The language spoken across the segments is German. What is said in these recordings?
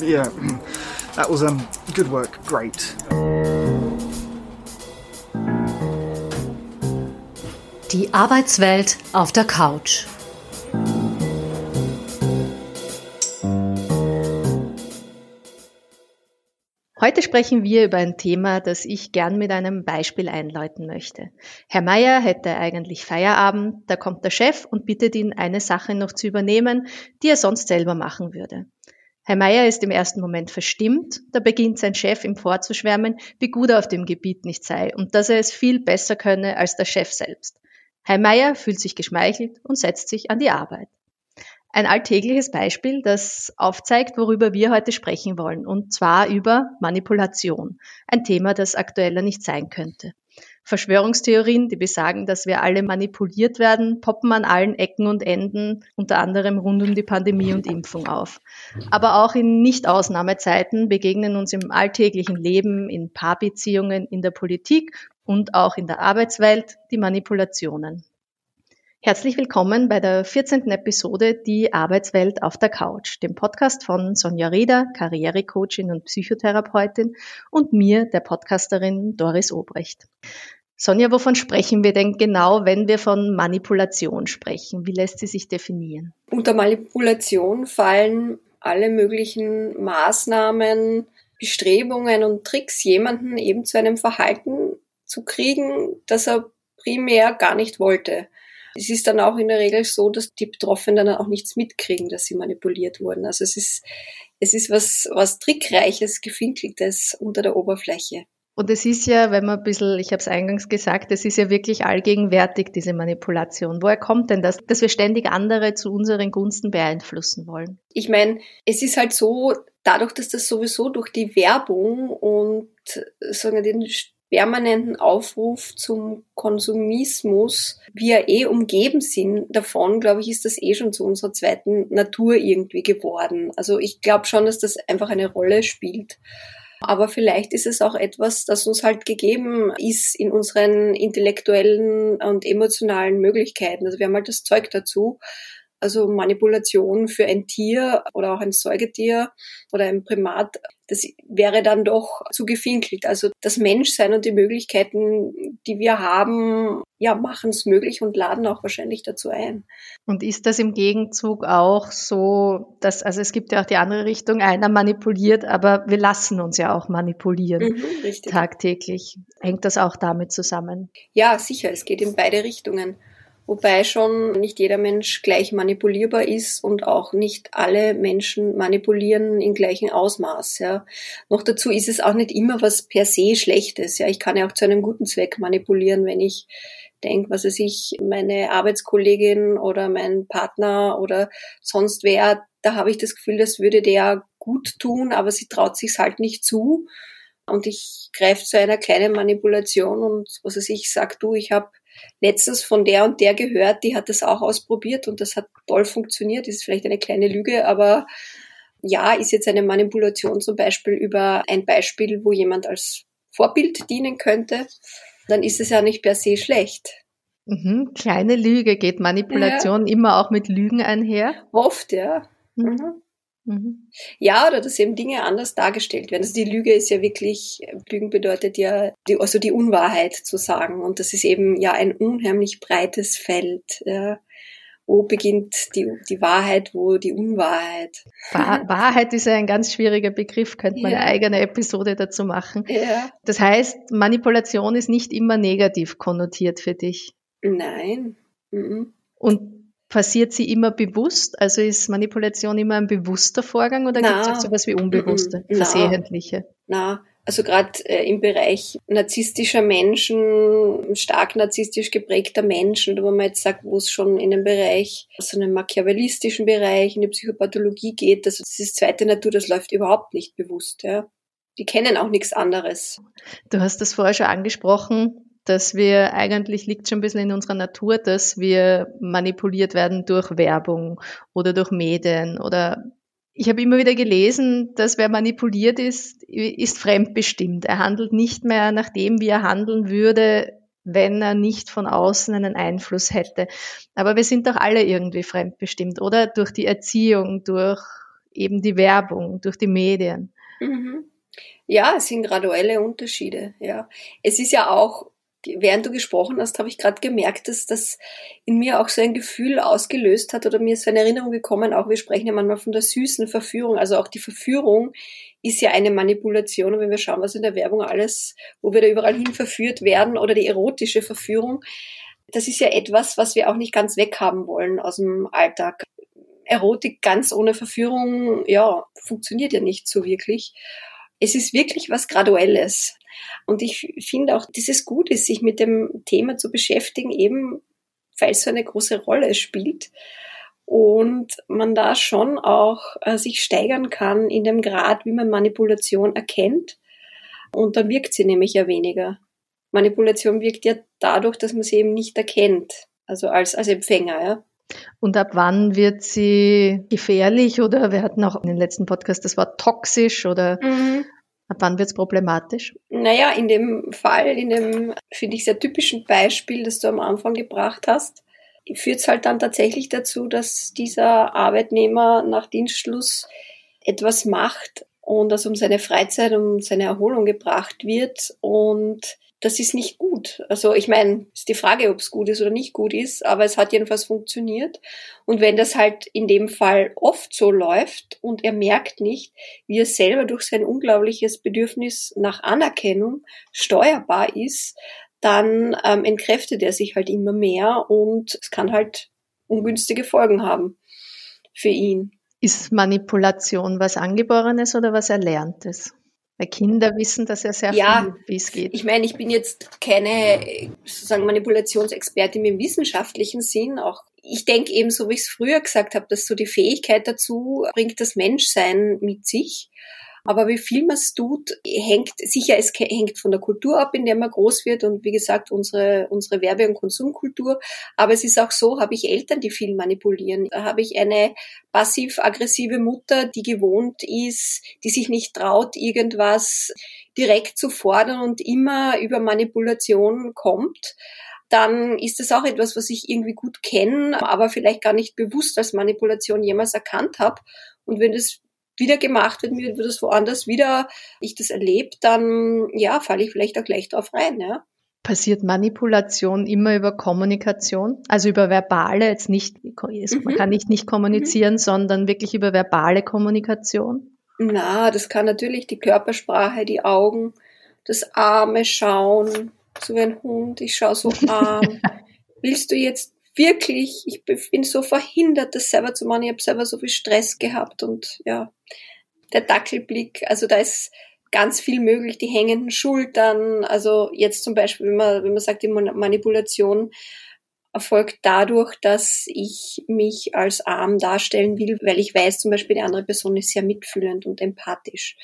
Yeah, that was um, good work. Great. Die Arbeitswelt auf der Couch. Heute sprechen wir über ein Thema, das ich gern mit einem Beispiel einläuten möchte. Herr Meier hätte eigentlich Feierabend, da kommt der Chef und bittet ihn, eine Sache noch zu übernehmen, die er sonst selber machen würde. Herr Meier ist im ersten Moment verstimmt, da beginnt sein Chef ihm vorzuschwärmen, wie gut er auf dem Gebiet nicht sei und dass er es viel besser könne als der Chef selbst. Herr Meier fühlt sich geschmeichelt und setzt sich an die Arbeit. Ein alltägliches Beispiel, das aufzeigt, worüber wir heute sprechen wollen, und zwar über Manipulation. Ein Thema, das aktueller nicht sein könnte. Verschwörungstheorien, die besagen, dass wir alle manipuliert werden, poppen an allen Ecken und Enden, unter anderem rund um die Pandemie und Impfung auf. Aber auch in Nicht-Ausnahmezeiten begegnen uns im alltäglichen Leben, in Paarbeziehungen, in der Politik und auch in der Arbeitswelt die Manipulationen. Herzlich willkommen bei der 14. Episode Die Arbeitswelt auf der Couch, dem Podcast von Sonja Rieder, Karrierecoachin und Psychotherapeutin und mir, der Podcasterin Doris Obrecht. Sonja, wovon sprechen wir denn genau, wenn wir von Manipulation sprechen? Wie lässt sie sich definieren? Unter Manipulation fallen alle möglichen Maßnahmen, Bestrebungen und Tricks, jemanden eben zu einem Verhalten zu kriegen, das er primär gar nicht wollte. Es ist dann auch in der Regel so, dass die Betroffenen dann auch nichts mitkriegen, dass sie manipuliert wurden. Also es ist, es ist was, was Trickreiches, Gefinkeltes unter der Oberfläche. Und es ist ja, wenn man ein bisschen, ich habe es eingangs gesagt, es ist ja wirklich allgegenwärtig, diese Manipulation. Woher kommt denn das, dass wir ständig andere zu unseren Gunsten beeinflussen wollen? Ich meine, es ist halt so, dadurch, dass das sowieso durch die Werbung und sagen wir, den permanenten Aufruf zum Konsumismus, wir eh umgeben sind davon, glaube ich, ist das eh schon zu unserer zweiten Natur irgendwie geworden. Also ich glaube schon, dass das einfach eine Rolle spielt. Aber vielleicht ist es auch etwas, das uns halt gegeben ist in unseren intellektuellen und emotionalen Möglichkeiten. Also wir haben halt das Zeug dazu. Also Manipulation für ein Tier oder auch ein Säugetier oder ein Primat, das wäre dann doch zu gefinkelt. Also das Menschsein und die Möglichkeiten, die wir haben, ja, machen es möglich und laden auch wahrscheinlich dazu ein. Und ist das im Gegenzug auch so, dass, also es gibt ja auch die andere Richtung, einer manipuliert, aber wir lassen uns ja auch manipulieren mhm, tagtäglich. Hängt das auch damit zusammen? Ja, sicher, es geht in beide Richtungen wobei schon nicht jeder Mensch gleich manipulierbar ist und auch nicht alle Menschen manipulieren in gleichem Ausmaß. Ja. Noch dazu ist es auch nicht immer was per se Schlechtes. Ja. Ich kann ja auch zu einem guten Zweck manipulieren, wenn ich denke, was weiß ich, meine Arbeitskollegin oder mein Partner oder sonst wer, da habe ich das Gefühl, das würde der gut tun, aber sie traut sich halt nicht zu. Und ich greife zu einer kleinen Manipulation und was weiß ich, sag du, ich habe letztens von der und der gehört, die hat das auch ausprobiert und das hat toll funktioniert. Das ist vielleicht eine kleine Lüge, aber ja, ist jetzt eine Manipulation zum Beispiel über ein Beispiel, wo jemand als Vorbild dienen könnte, dann ist es ja nicht per se schlecht. Mhm, kleine Lüge geht Manipulation ja. immer auch mit Lügen einher? Oft, ja. Mhm. Mhm. Ja, oder dass eben Dinge anders dargestellt werden. Also die Lüge ist ja wirklich, Lügen bedeutet ja, die, also die Unwahrheit zu sagen. Und das ist eben ja ein unheimlich breites Feld. Ja. Wo beginnt die, die Wahrheit, wo die Unwahrheit? Wahrheit ist ja ein ganz schwieriger Begriff, könnte man ja. eine eigene Episode dazu machen. Ja. Das heißt, Manipulation ist nicht immer negativ konnotiert für dich. Nein. Mhm. Und Passiert sie immer bewusst? Also ist Manipulation immer ein bewusster Vorgang oder gibt es auch sowas wie unbewusste, na, versehentliche? Na, also gerade äh, im Bereich narzisstischer Menschen, stark narzisstisch geprägter Menschen, oder wo man jetzt sagt, wo es schon in den Bereich, so einen machiavellistischen Bereich, in die Psychopathologie geht, also das ist zweite Natur, das läuft überhaupt nicht bewusst. Ja. Die kennen auch nichts anderes. Du hast das vorher schon angesprochen, dass wir eigentlich liegt schon ein bisschen in unserer Natur, dass wir manipuliert werden durch Werbung oder durch Medien oder ich habe immer wieder gelesen, dass wer manipuliert ist, ist fremdbestimmt. Er handelt nicht mehr nach dem, wie er handeln würde, wenn er nicht von außen einen Einfluss hätte. Aber wir sind doch alle irgendwie fremdbestimmt, oder? Durch die Erziehung, durch eben die Werbung, durch die Medien. Mhm. Ja, es sind graduelle Unterschiede. Ja, es ist ja auch während du gesprochen hast, habe ich gerade gemerkt, dass das in mir auch so ein Gefühl ausgelöst hat oder mir ist so eine Erinnerung gekommen, auch wir sprechen ja manchmal von der süßen Verführung, also auch die Verführung ist ja eine Manipulation und wenn wir schauen, was in der Werbung alles, wo wir da überall hin verführt werden oder die erotische Verführung, das ist ja etwas, was wir auch nicht ganz weghaben wollen aus dem Alltag. Erotik ganz ohne Verführung, ja, funktioniert ja nicht so wirklich. Es ist wirklich was Graduelles. Und ich finde auch, dass es gut ist, sich mit dem Thema zu beschäftigen, eben weil es so eine große Rolle spielt. Und man da schon auch äh, sich steigern kann in dem Grad, wie man Manipulation erkennt. Und dann wirkt sie nämlich ja weniger. Manipulation wirkt ja dadurch, dass man sie eben nicht erkennt. Also als, als Empfänger, ja. Und ab wann wird sie gefährlich oder wir hatten auch in den letzten Podcast das Wort toxisch oder mhm. Ab wann wird es problematisch? Naja, in dem Fall, in dem, finde ich, sehr typischen Beispiel, das du am Anfang gebracht hast, führt es halt dann tatsächlich dazu, dass dieser Arbeitnehmer nach Dienstschluss etwas macht und das um seine Freizeit, um seine Erholung gebracht wird und das ist nicht gut. Also ich meine, ist die Frage, ob es gut ist oder nicht gut ist, aber es hat jedenfalls funktioniert. Und wenn das halt in dem Fall oft so läuft und er merkt nicht, wie er selber durch sein unglaubliches Bedürfnis nach Anerkennung steuerbar ist, dann ähm, entkräftet er sich halt immer mehr und es kann halt ungünstige Folgen haben für ihn. Ist Manipulation was Angeborenes oder was Erlerntes? Weil Kinder wissen das ja sehr ja, viel, wie es geht. Ich meine, ich bin jetzt keine sozusagen Manipulationsexpertin im wissenschaftlichen Sinn. Auch ich denke eben, so wie ich es früher gesagt habe, dass so die Fähigkeit dazu bringt das Menschsein mit sich. Aber wie viel man es tut, hängt sicher, es hängt von der Kultur ab, in der man groß wird und wie gesagt, unsere, unsere Werbe- und Konsumkultur. Aber es ist auch so, habe ich Eltern, die viel manipulieren. Habe ich eine passiv-aggressive Mutter, die gewohnt ist, die sich nicht traut, irgendwas direkt zu fordern und immer über Manipulation kommt dann ist das auch etwas, was ich irgendwie gut kenne, aber vielleicht gar nicht bewusst als Manipulation jemals erkannt habe. Und wenn das wieder gemacht wird, mir wird das woanders wieder, ich das erlebe, dann ja, falle ich vielleicht auch gleich drauf rein, ja. Passiert Manipulation immer über Kommunikation, also über verbale, jetzt nicht, mhm. man kann nicht nicht kommunizieren, mhm. sondern wirklich über verbale Kommunikation? Na, das kann natürlich die Körpersprache, die Augen, das arme Schauen, so wie ein Hund, ich schaue so arm. Willst du jetzt wirklich, ich bin so verhindert, das selber zu machen. Ich habe selber so viel Stress gehabt und ja, der Dackelblick, also da ist ganz viel möglich, die hängenden Schultern, also jetzt zum Beispiel, wenn man, wenn man sagt, die Manipulation erfolgt dadurch, dass ich mich als arm darstellen will, weil ich weiß zum Beispiel, die andere Person ist sehr mitfühlend und empathisch.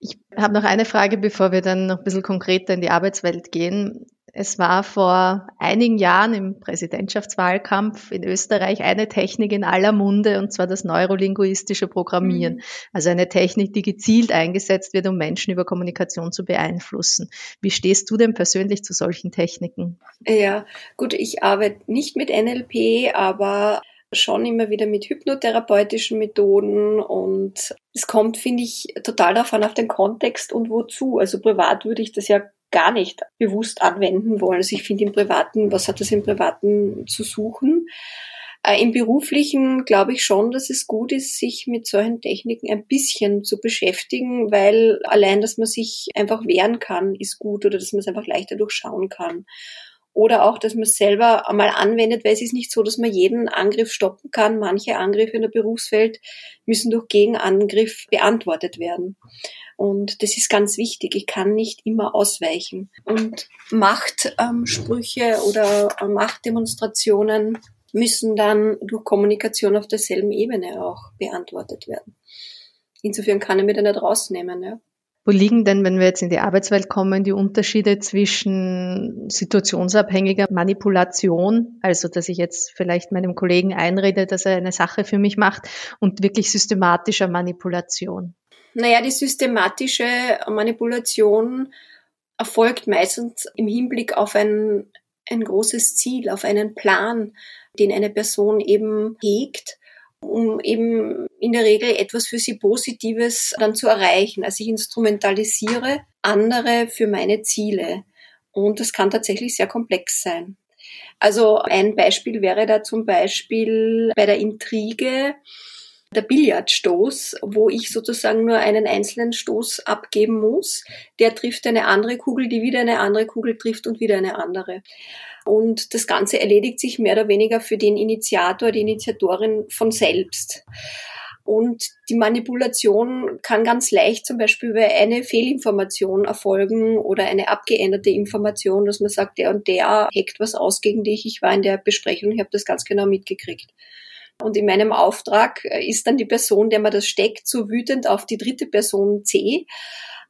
Ich habe noch eine Frage, bevor wir dann noch ein bisschen konkreter in die Arbeitswelt gehen. Es war vor einigen Jahren im Präsidentschaftswahlkampf in Österreich eine Technik in aller Munde, und zwar das neurolinguistische Programmieren. Mhm. Also eine Technik, die gezielt eingesetzt wird, um Menschen über Kommunikation zu beeinflussen. Wie stehst du denn persönlich zu solchen Techniken? Ja, gut, ich arbeite nicht mit NLP, aber schon immer wieder mit hypnotherapeutischen Methoden und es kommt, finde ich, total darauf an, auf den Kontext und wozu. Also privat würde ich das ja gar nicht bewusst anwenden wollen. Also ich finde im Privaten, was hat das im Privaten zu suchen? Äh, Im Beruflichen glaube ich schon, dass es gut ist, sich mit solchen Techniken ein bisschen zu beschäftigen, weil allein, dass man sich einfach wehren kann, ist gut oder dass man es einfach leichter durchschauen kann. Oder auch, dass man es selber einmal anwendet, weil es ist nicht so, dass man jeden Angriff stoppen kann. Manche Angriffe in der Berufswelt müssen durch Gegenangriff beantwortet werden. Und das ist ganz wichtig. Ich kann nicht immer ausweichen. Und Machtsprüche oder Machtdemonstrationen müssen dann durch Kommunikation auf derselben Ebene auch beantwortet werden. Insofern kann ich mir da nicht rausnehmen. Ja. Wo liegen denn, wenn wir jetzt in die Arbeitswelt kommen, die Unterschiede zwischen situationsabhängiger Manipulation, also dass ich jetzt vielleicht meinem Kollegen einrede, dass er eine Sache für mich macht, und wirklich systematischer Manipulation? Naja, die systematische Manipulation erfolgt meistens im Hinblick auf ein, ein großes Ziel, auf einen Plan, den eine Person eben hegt um eben in der Regel etwas für sie Positives dann zu erreichen. Also ich instrumentalisiere andere für meine Ziele. Und das kann tatsächlich sehr komplex sein. Also ein Beispiel wäre da zum Beispiel bei der Intrige der Billardstoß, wo ich sozusagen nur einen einzelnen Stoß abgeben muss. Der trifft eine andere Kugel, die wieder eine andere Kugel trifft und wieder eine andere. Und das Ganze erledigt sich mehr oder weniger für den Initiator, die Initiatorin von selbst. Und die Manipulation kann ganz leicht zum Beispiel über eine Fehlinformation erfolgen oder eine abgeänderte Information, dass man sagt, der und der hackt was aus gegen dich. Ich war in der Besprechung, ich habe das ganz genau mitgekriegt. Und in meinem Auftrag ist dann die Person, der man das steckt, so wütend auf die dritte Person C,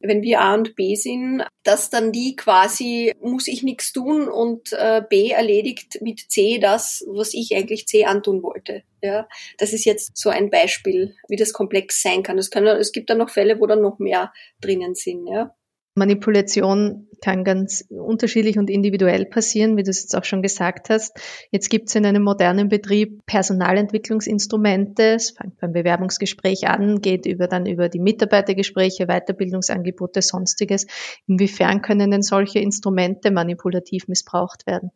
wenn wir A und B sind, dass dann die quasi, muss ich nichts tun und äh, B erledigt mit C das, was ich eigentlich C antun wollte. Ja, das ist jetzt so ein Beispiel, wie das komplex sein kann. Es, können, es gibt dann noch Fälle, wo dann noch mehr drinnen sind. Ja. Manipulation kann ganz unterschiedlich und individuell passieren, wie du es jetzt auch schon gesagt hast. Jetzt gibt es in einem modernen Betrieb Personalentwicklungsinstrumente. Es fängt beim Bewerbungsgespräch an, geht über dann über die Mitarbeitergespräche, Weiterbildungsangebote, sonstiges. Inwiefern können denn solche Instrumente manipulativ missbraucht werden?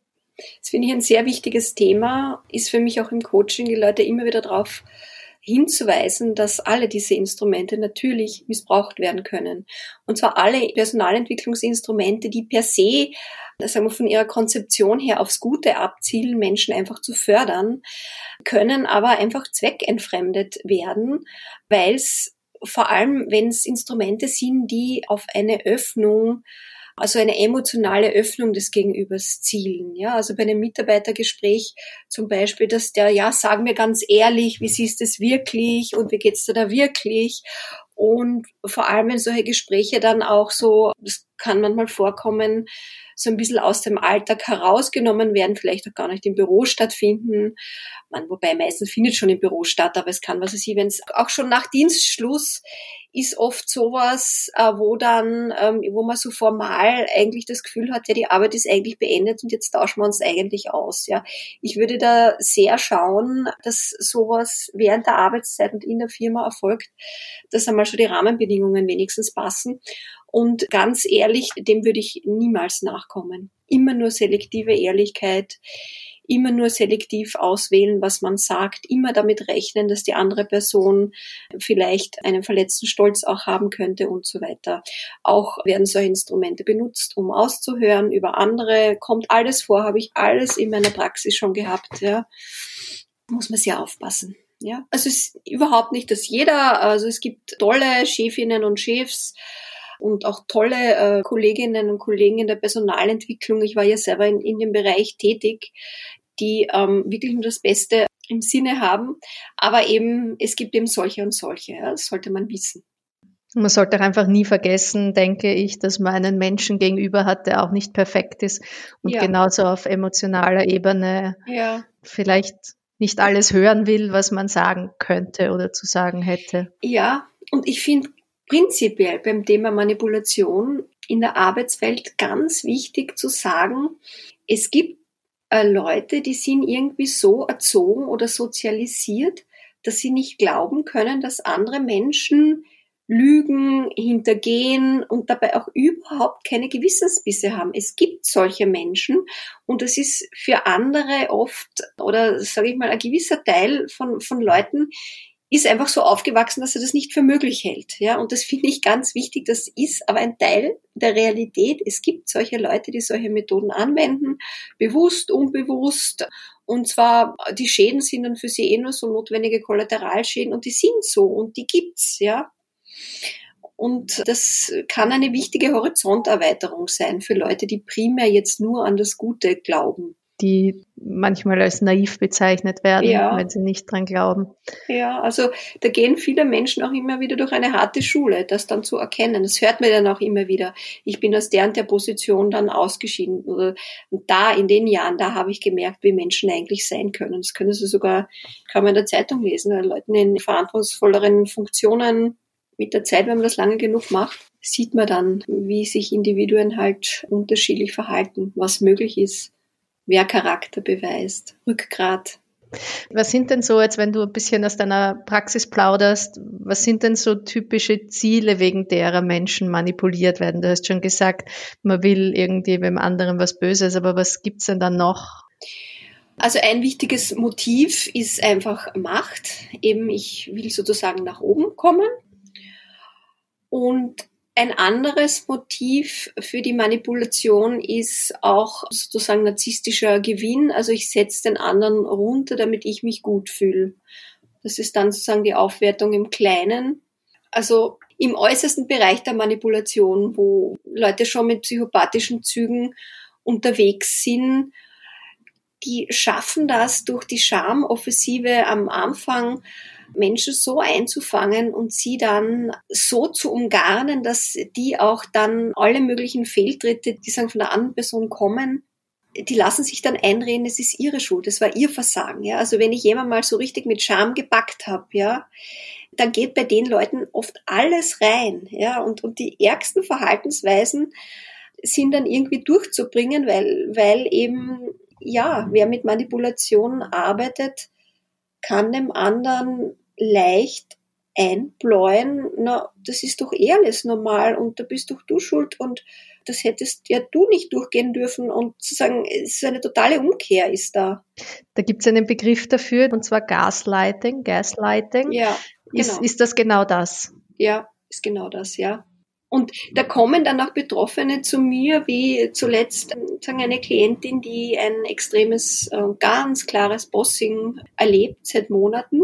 Das finde ich ein sehr wichtiges Thema, ist für mich auch im Coaching die Leute immer wieder darauf hinzuweisen, dass alle diese Instrumente natürlich missbraucht werden können. Und zwar alle Personalentwicklungsinstrumente, die per se, sagen wir von ihrer Konzeption her aufs Gute abzielen, Menschen einfach zu fördern, können aber einfach zweckentfremdet werden, weil es vor allem, wenn es Instrumente sind, die auf eine Öffnung also eine emotionale Öffnung des Gegenübers zielen. Ja, also bei einem Mitarbeitergespräch zum Beispiel, dass der, ja, sag mir ganz ehrlich, wie siehst du es wirklich und wie geht's dir da wirklich? Und vor allem, wenn solche Gespräche dann auch so, das kann manchmal vorkommen, so ein bisschen aus dem Alltag herausgenommen werden, vielleicht auch gar nicht im Büro stattfinden. Man, wobei meistens findet schon im Büro statt, aber es kann, was weiß ich, wenn es auch schon nach Dienstschluss ist oft sowas, äh, wo dann, ähm, wo man so formal eigentlich das Gefühl hat, ja, die Arbeit ist eigentlich beendet und jetzt tauschen wir uns eigentlich aus. Ja, ich würde da sehr schauen, dass sowas während der Arbeitszeit und in der Firma erfolgt, dass einmal schon die Rahmenbedingungen wenigstens passen. Und ganz ehrlich, dem würde ich niemals nachkommen. Immer nur selektive Ehrlichkeit immer nur selektiv auswählen, was man sagt, immer damit rechnen, dass die andere Person vielleicht einen verletzten Stolz auch haben könnte und so weiter. Auch werden solche Instrumente benutzt, um auszuhören über andere. Kommt alles vor, habe ich alles in meiner Praxis schon gehabt, ja. Muss man sehr aufpassen. Ja, also es ist überhaupt nicht, dass jeder, also es gibt tolle Chefinnen und Chefs, und auch tolle äh, Kolleginnen und Kollegen in der Personalentwicklung. Ich war ja selber in, in dem Bereich tätig, die ähm, wirklich nur das Beste im Sinne haben. Aber eben, es gibt eben solche und solche. Ja, das sollte man wissen. Man sollte auch einfach nie vergessen, denke ich, dass man einen Menschen gegenüber hat, der auch nicht perfekt ist und ja. genauso auf emotionaler Ebene ja. vielleicht nicht alles hören will, was man sagen könnte oder zu sagen hätte. Ja, und ich finde prinzipiell beim Thema Manipulation in der Arbeitswelt ganz wichtig zu sagen, es gibt äh, Leute, die sind irgendwie so erzogen oder sozialisiert, dass sie nicht glauben können, dass andere Menschen lügen, hintergehen und dabei auch überhaupt keine Gewissensbisse haben. Es gibt solche Menschen und es ist für andere oft oder sage ich mal ein gewisser Teil von, von Leuten ist einfach so aufgewachsen, dass er das nicht für möglich hält. Ja, und das finde ich ganz wichtig. Das ist aber ein Teil der Realität. Es gibt solche Leute, die solche Methoden anwenden, bewusst, unbewusst. Und zwar, die Schäden sind dann für sie eh nur so notwendige Kollateralschäden und die sind so und die gibt's, ja. Und das kann eine wichtige Horizonterweiterung sein für Leute, die primär jetzt nur an das Gute glauben die manchmal als naiv bezeichnet werden, ja. wenn sie nicht dran glauben. Ja, also da gehen viele Menschen auch immer wieder durch eine harte Schule, das dann zu erkennen. Das hört man dann auch immer wieder. Ich bin aus der und der Position dann ausgeschieden. Oder, und da, in den Jahren, da habe ich gemerkt, wie Menschen eigentlich sein können. Das können Sie sogar, kann man in der Zeitung lesen, Leuten in verantwortungsvolleren Funktionen mit der Zeit, wenn man das lange genug macht, sieht man dann, wie sich Individuen halt unterschiedlich verhalten, was möglich ist wer Charakter beweist. Rückgrat. Was sind denn so, jetzt wenn du ein bisschen aus deiner Praxis plauderst, was sind denn so typische Ziele, wegen derer Menschen manipuliert werden? Du hast schon gesagt, man will irgendwie beim anderen was Böses, aber was gibt's denn dann noch? Also ein wichtiges Motiv ist einfach Macht. Eben, ich will sozusagen nach oben kommen. Und ein anderes Motiv für die Manipulation ist auch sozusagen narzisstischer Gewinn. Also ich setze den anderen runter, damit ich mich gut fühle. Das ist dann sozusagen die Aufwertung im Kleinen. Also im äußersten Bereich der Manipulation, wo Leute schon mit psychopathischen Zügen unterwegs sind, die schaffen das durch die Schamoffensive am Anfang Menschen so einzufangen und sie dann so zu umgarnen, dass die auch dann alle möglichen Fehltritte, die sagen von der anderen Person kommen, die lassen sich dann einreden, es ist ihre Schuld, es war ihr Versagen. Ja? Also wenn ich jemand mal so richtig mit Scham gepackt habe, ja, dann geht bei den Leuten oft alles rein. Ja? Und, und die ärgsten Verhaltensweisen sind dann irgendwie durchzubringen, weil, weil eben, ja, wer mit Manipulation arbeitet, kann dem anderen leicht einbläuen, na, das ist doch eh alles normal und da bist doch du schuld und das hättest ja du nicht durchgehen dürfen und zu sagen, es ist eine totale Umkehr ist da. Da gibt es einen Begriff dafür und zwar Gaslighting, Gaslighting. Ja, genau. Ist, ist das genau das? Ja, ist genau das, ja. Und da kommen dann auch Betroffene zu mir, wie zuletzt sagen eine Klientin, die ein extremes, äh, ganz klares Bossing erlebt seit Monaten,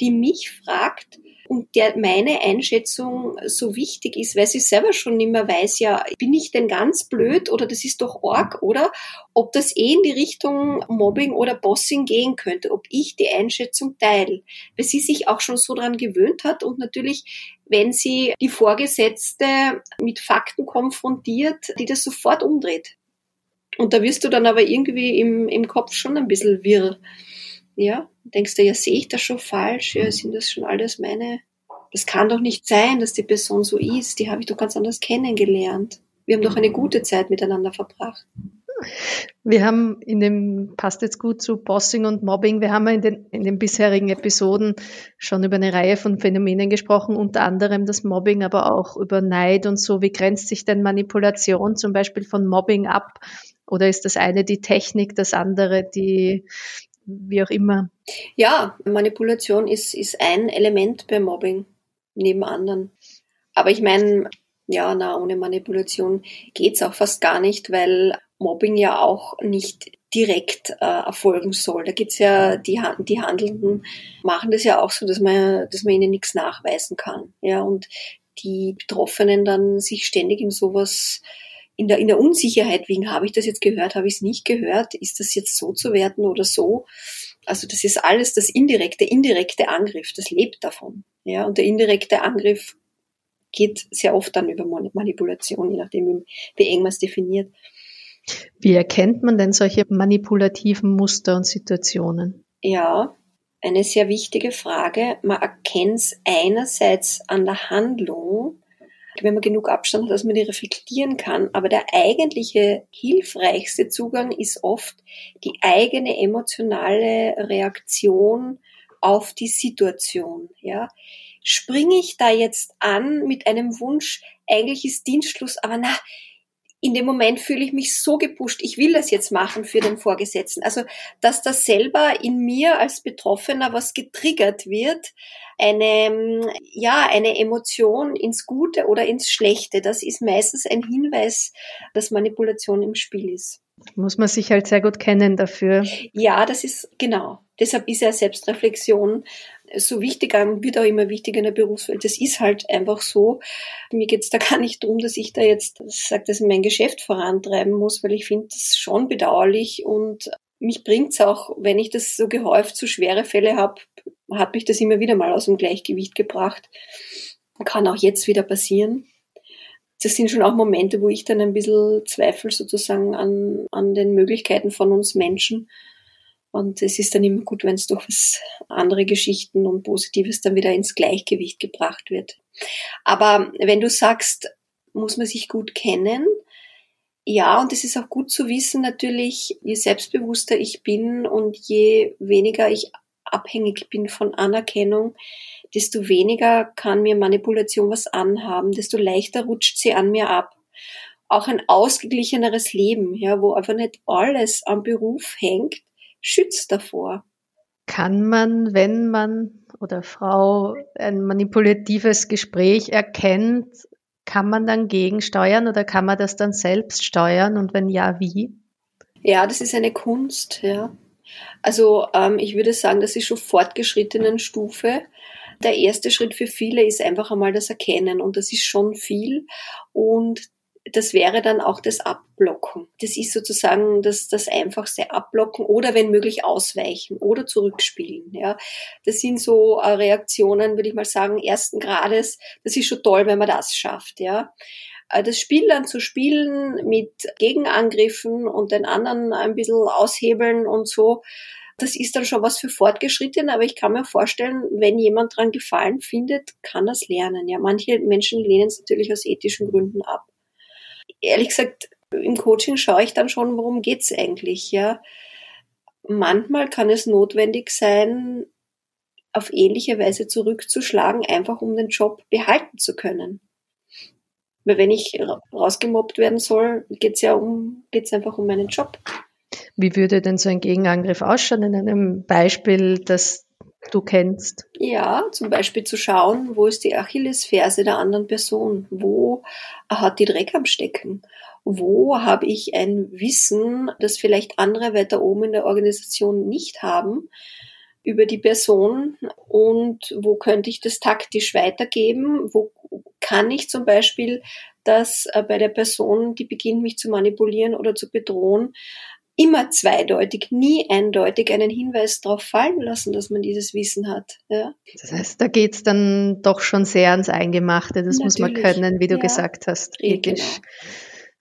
die mich fragt, und der meine Einschätzung so wichtig ist, weil sie selber schon mehr weiß, ja, bin ich denn ganz blöd oder das ist doch Org, oder? Ob das eh in die Richtung Mobbing oder Bossing gehen könnte, ob ich die Einschätzung teile, weil sie sich auch schon so dran gewöhnt hat und natürlich wenn sie die Vorgesetzte mit Fakten konfrontiert, die das sofort umdreht. Und da wirst du dann aber irgendwie im, im Kopf schon ein bisschen wirr. Ja, denkst du, ja, sehe ich das schon falsch? Ja, sind das schon alles meine? Das kann doch nicht sein, dass die Person so ist. Die habe ich doch ganz anders kennengelernt. Wir haben doch eine gute Zeit miteinander verbracht. Wir haben in dem, passt jetzt gut zu Bossing und Mobbing, wir haben in den, in den bisherigen Episoden schon über eine Reihe von Phänomenen gesprochen, unter anderem das Mobbing, aber auch über Neid und so. Wie grenzt sich denn Manipulation zum Beispiel von Mobbing ab? Oder ist das eine die Technik, das andere die, wie auch immer? Ja, Manipulation ist, ist ein Element bei Mobbing neben anderen. Aber ich meine, ja, na, ohne Manipulation geht's auch fast gar nicht, weil Mobbing ja auch nicht direkt äh, erfolgen soll. Da gibt's ja die, die Handelnden machen das ja auch so, dass man, dass man ihnen nichts nachweisen kann. Ja, und die Betroffenen dann sich ständig in sowas in der, in der Unsicherheit wiegen, habe ich das jetzt gehört, habe ich es nicht gehört, ist das jetzt so zu werten oder so? Also das ist alles das indirekte, indirekte Angriff, das lebt davon. Ja, und der indirekte Angriff geht sehr oft dann über Manipulation, je nachdem, wie eng man es definiert. Wie erkennt man denn solche manipulativen Muster und Situationen? Ja, eine sehr wichtige Frage. Man erkennt es einerseits an der Handlung, wenn man genug Abstand hat, dass man die reflektieren kann. Aber der eigentliche hilfreichste Zugang ist oft die eigene emotionale Reaktion auf die Situation. Ja, springe ich da jetzt an mit einem Wunsch, eigentlich ist Dienstschluss, aber na, in dem Moment fühle ich mich so gepusht, ich will das jetzt machen für den Vorgesetzten. Also, dass das selber in mir als Betroffener was getriggert wird, eine, ja, eine Emotion ins Gute oder ins Schlechte, das ist meistens ein Hinweis, dass Manipulation im Spiel ist. Muss man sich halt sehr gut kennen dafür. Ja, das ist genau. Deshalb ist ja Selbstreflexion so wichtig und wird auch immer wichtiger in der Berufswelt. Das ist halt einfach so. Mir geht's da gar nicht darum, dass ich da jetzt sage, dass ich mein Geschäft vorantreiben muss, weil ich finde das schon bedauerlich und mich bringt's auch, wenn ich das so gehäuft so schwere Fälle habe, hat mich das immer wieder mal aus dem Gleichgewicht gebracht. Kann auch jetzt wieder passieren. Das sind schon auch Momente, wo ich dann ein bisschen zweifle sozusagen an, an den Möglichkeiten von uns Menschen und es ist dann immer gut, wenn es durch was andere Geschichten und Positives dann wieder ins Gleichgewicht gebracht wird. Aber wenn du sagst, muss man sich gut kennen, Ja, und es ist auch gut zu wissen natürlich, je selbstbewusster ich bin und je weniger ich abhängig bin von Anerkennung, desto weniger kann mir Manipulation was anhaben, desto leichter rutscht sie an mir ab. Auch ein ausgeglicheneres Leben, ja, wo einfach nicht alles am Beruf hängt, schützt davor. Kann man, wenn man oder Frau ein manipulatives Gespräch erkennt, kann man dann gegensteuern oder kann man das dann selbst steuern und wenn ja, wie? Ja, das ist eine Kunst, ja. Also ähm, ich würde sagen, das ist schon fortgeschrittenen Stufe. Der erste Schritt für viele ist einfach einmal das Erkennen und das ist schon viel und das wäre dann auch das Abblocken. Das ist sozusagen das, das einfachste Abblocken oder wenn möglich ausweichen oder zurückspielen. Ja, das sind so äh, Reaktionen, würde ich mal sagen, ersten Grades. Das ist schon toll, wenn man das schafft. Ja, äh, das Spiel dann zu spielen mit Gegenangriffen und den anderen ein bisschen aushebeln und so, das ist dann schon was für Fortgeschrittene, aber ich kann mir vorstellen, wenn jemand dran Gefallen findet, kann das lernen. Ja, manche Menschen lehnen es natürlich aus ethischen Gründen ab. Ehrlich gesagt, im Coaching schaue ich dann schon, worum geht's eigentlich, ja. Manchmal kann es notwendig sein, auf ähnliche Weise zurückzuschlagen, einfach um den Job behalten zu können. Weil wenn ich rausgemobbt werden soll, geht's ja um, geht's einfach um meinen Job. Wie würde denn so ein Gegenangriff ausschauen in einem Beispiel, das du kennst? Ja, zum Beispiel zu schauen, wo ist die Achillesferse der anderen Person? Wo hat die Dreck am Stecken? Wo habe ich ein Wissen, das vielleicht andere weiter oben in der Organisation nicht haben? über die Person und wo könnte ich das taktisch weitergeben? Wo kann ich zum Beispiel das äh, bei der Person, die beginnt mich zu manipulieren oder zu bedrohen, immer zweideutig, nie eindeutig einen Hinweis darauf fallen lassen, dass man dieses Wissen hat. Ja. Das heißt, da geht's dann doch schon sehr ans Eingemachte. Das Natürlich. muss man können, wie du ja. gesagt hast, ethisch genau.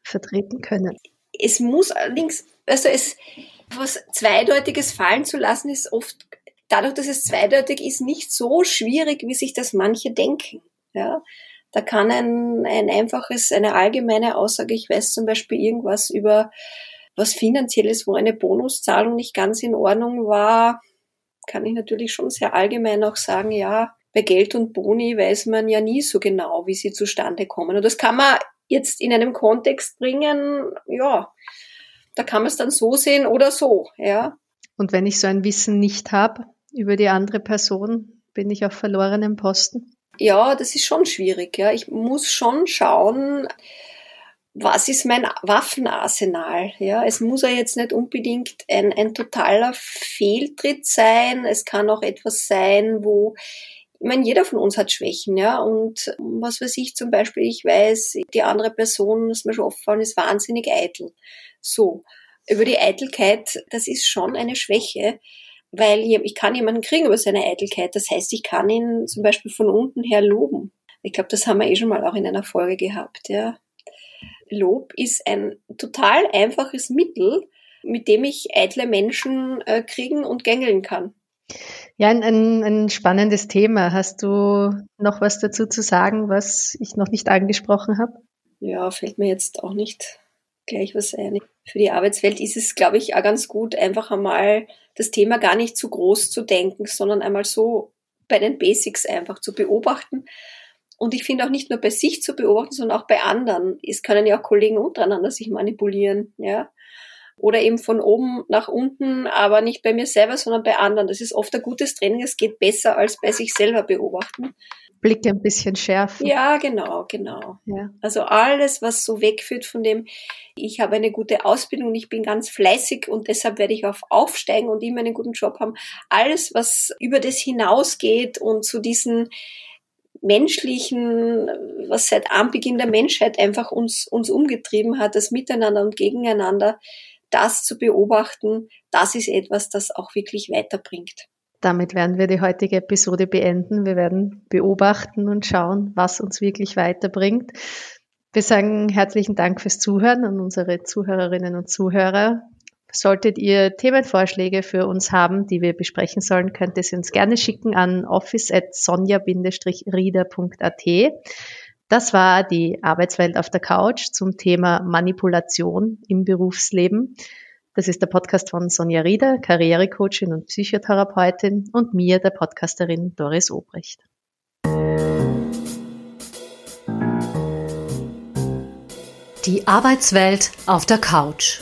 vertreten können. Es muss allerdings, also es, was Zweideutiges fallen zu lassen, ist oft, dadurch, dass es zweideutig ist, nicht so schwierig, wie sich das manche denken. Ja. Da kann ein, ein einfaches, eine allgemeine Aussage, ich weiß zum Beispiel irgendwas über was finanzielles, wo eine Bonuszahlung nicht ganz in Ordnung war, kann ich natürlich schon sehr allgemein auch sagen, ja, bei Geld und Boni weiß man ja nie so genau, wie sie zustande kommen. Und das kann man jetzt in einem Kontext bringen, ja, da kann man es dann so sehen oder so, ja. Und wenn ich so ein Wissen nicht habe über die andere Person, bin ich auf verlorenem Posten? Ja, das ist schon schwierig, ja. Ich muss schon schauen, was ist mein Waffenarsenal? Ja, es muss ja jetzt nicht unbedingt ein, ein totaler Fehltritt sein. Es kann auch etwas sein, wo ich meine, jeder von uns hat Schwächen, ja. Und was weiß ich zum Beispiel, ich weiß, die andere Person, das mir schon aufgefallen ist, wahnsinnig eitel. So. Über die Eitelkeit, das ist schon eine Schwäche, weil ich kann jemanden kriegen über seine Eitelkeit. Das heißt, ich kann ihn zum Beispiel von unten her loben. Ich glaube, das haben wir eh schon mal auch in einer Folge gehabt, ja. Lob ist ein total einfaches Mittel, mit dem ich eitle Menschen äh, kriegen und gängeln kann. Ja, ein, ein, ein spannendes Thema. Hast du noch was dazu zu sagen, was ich noch nicht angesprochen habe? Ja, fällt mir jetzt auch nicht gleich was ein. Für die Arbeitswelt ist es, glaube ich, auch ganz gut, einfach einmal das Thema gar nicht zu groß zu denken, sondern einmal so bei den Basics einfach zu beobachten, und ich finde auch nicht nur bei sich zu beobachten, sondern auch bei anderen. Es können ja auch Kollegen untereinander sich manipulieren, ja. Oder eben von oben nach unten, aber nicht bei mir selber, sondern bei anderen. Das ist oft ein gutes Training. Es geht besser als bei sich selber beobachten. Blick ein bisschen schärfen. Ja, genau, genau. Ja. Also alles, was so wegführt von dem, ich habe eine gute Ausbildung und ich bin ganz fleißig und deshalb werde ich auf aufsteigen und immer einen guten Job haben. Alles, was über das hinausgeht und zu diesen menschlichen, was seit Anbeginn der Menschheit einfach uns, uns umgetrieben hat, das Miteinander und Gegeneinander, das zu beobachten, das ist etwas, das auch wirklich weiterbringt. Damit werden wir die heutige Episode beenden. Wir werden beobachten und schauen, was uns wirklich weiterbringt. Wir sagen herzlichen Dank fürs Zuhören an unsere Zuhörerinnen und Zuhörer. Solltet ihr Themenvorschläge für uns haben, die wir besprechen sollen, könnt ihr sie uns gerne schicken an office.sonja-rieder.at. Das war die Arbeitswelt auf der Couch zum Thema Manipulation im Berufsleben. Das ist der Podcast von Sonja Rieder, Karrierecoachin und Psychotherapeutin und mir, der Podcasterin Doris Obrecht. Die Arbeitswelt auf der Couch.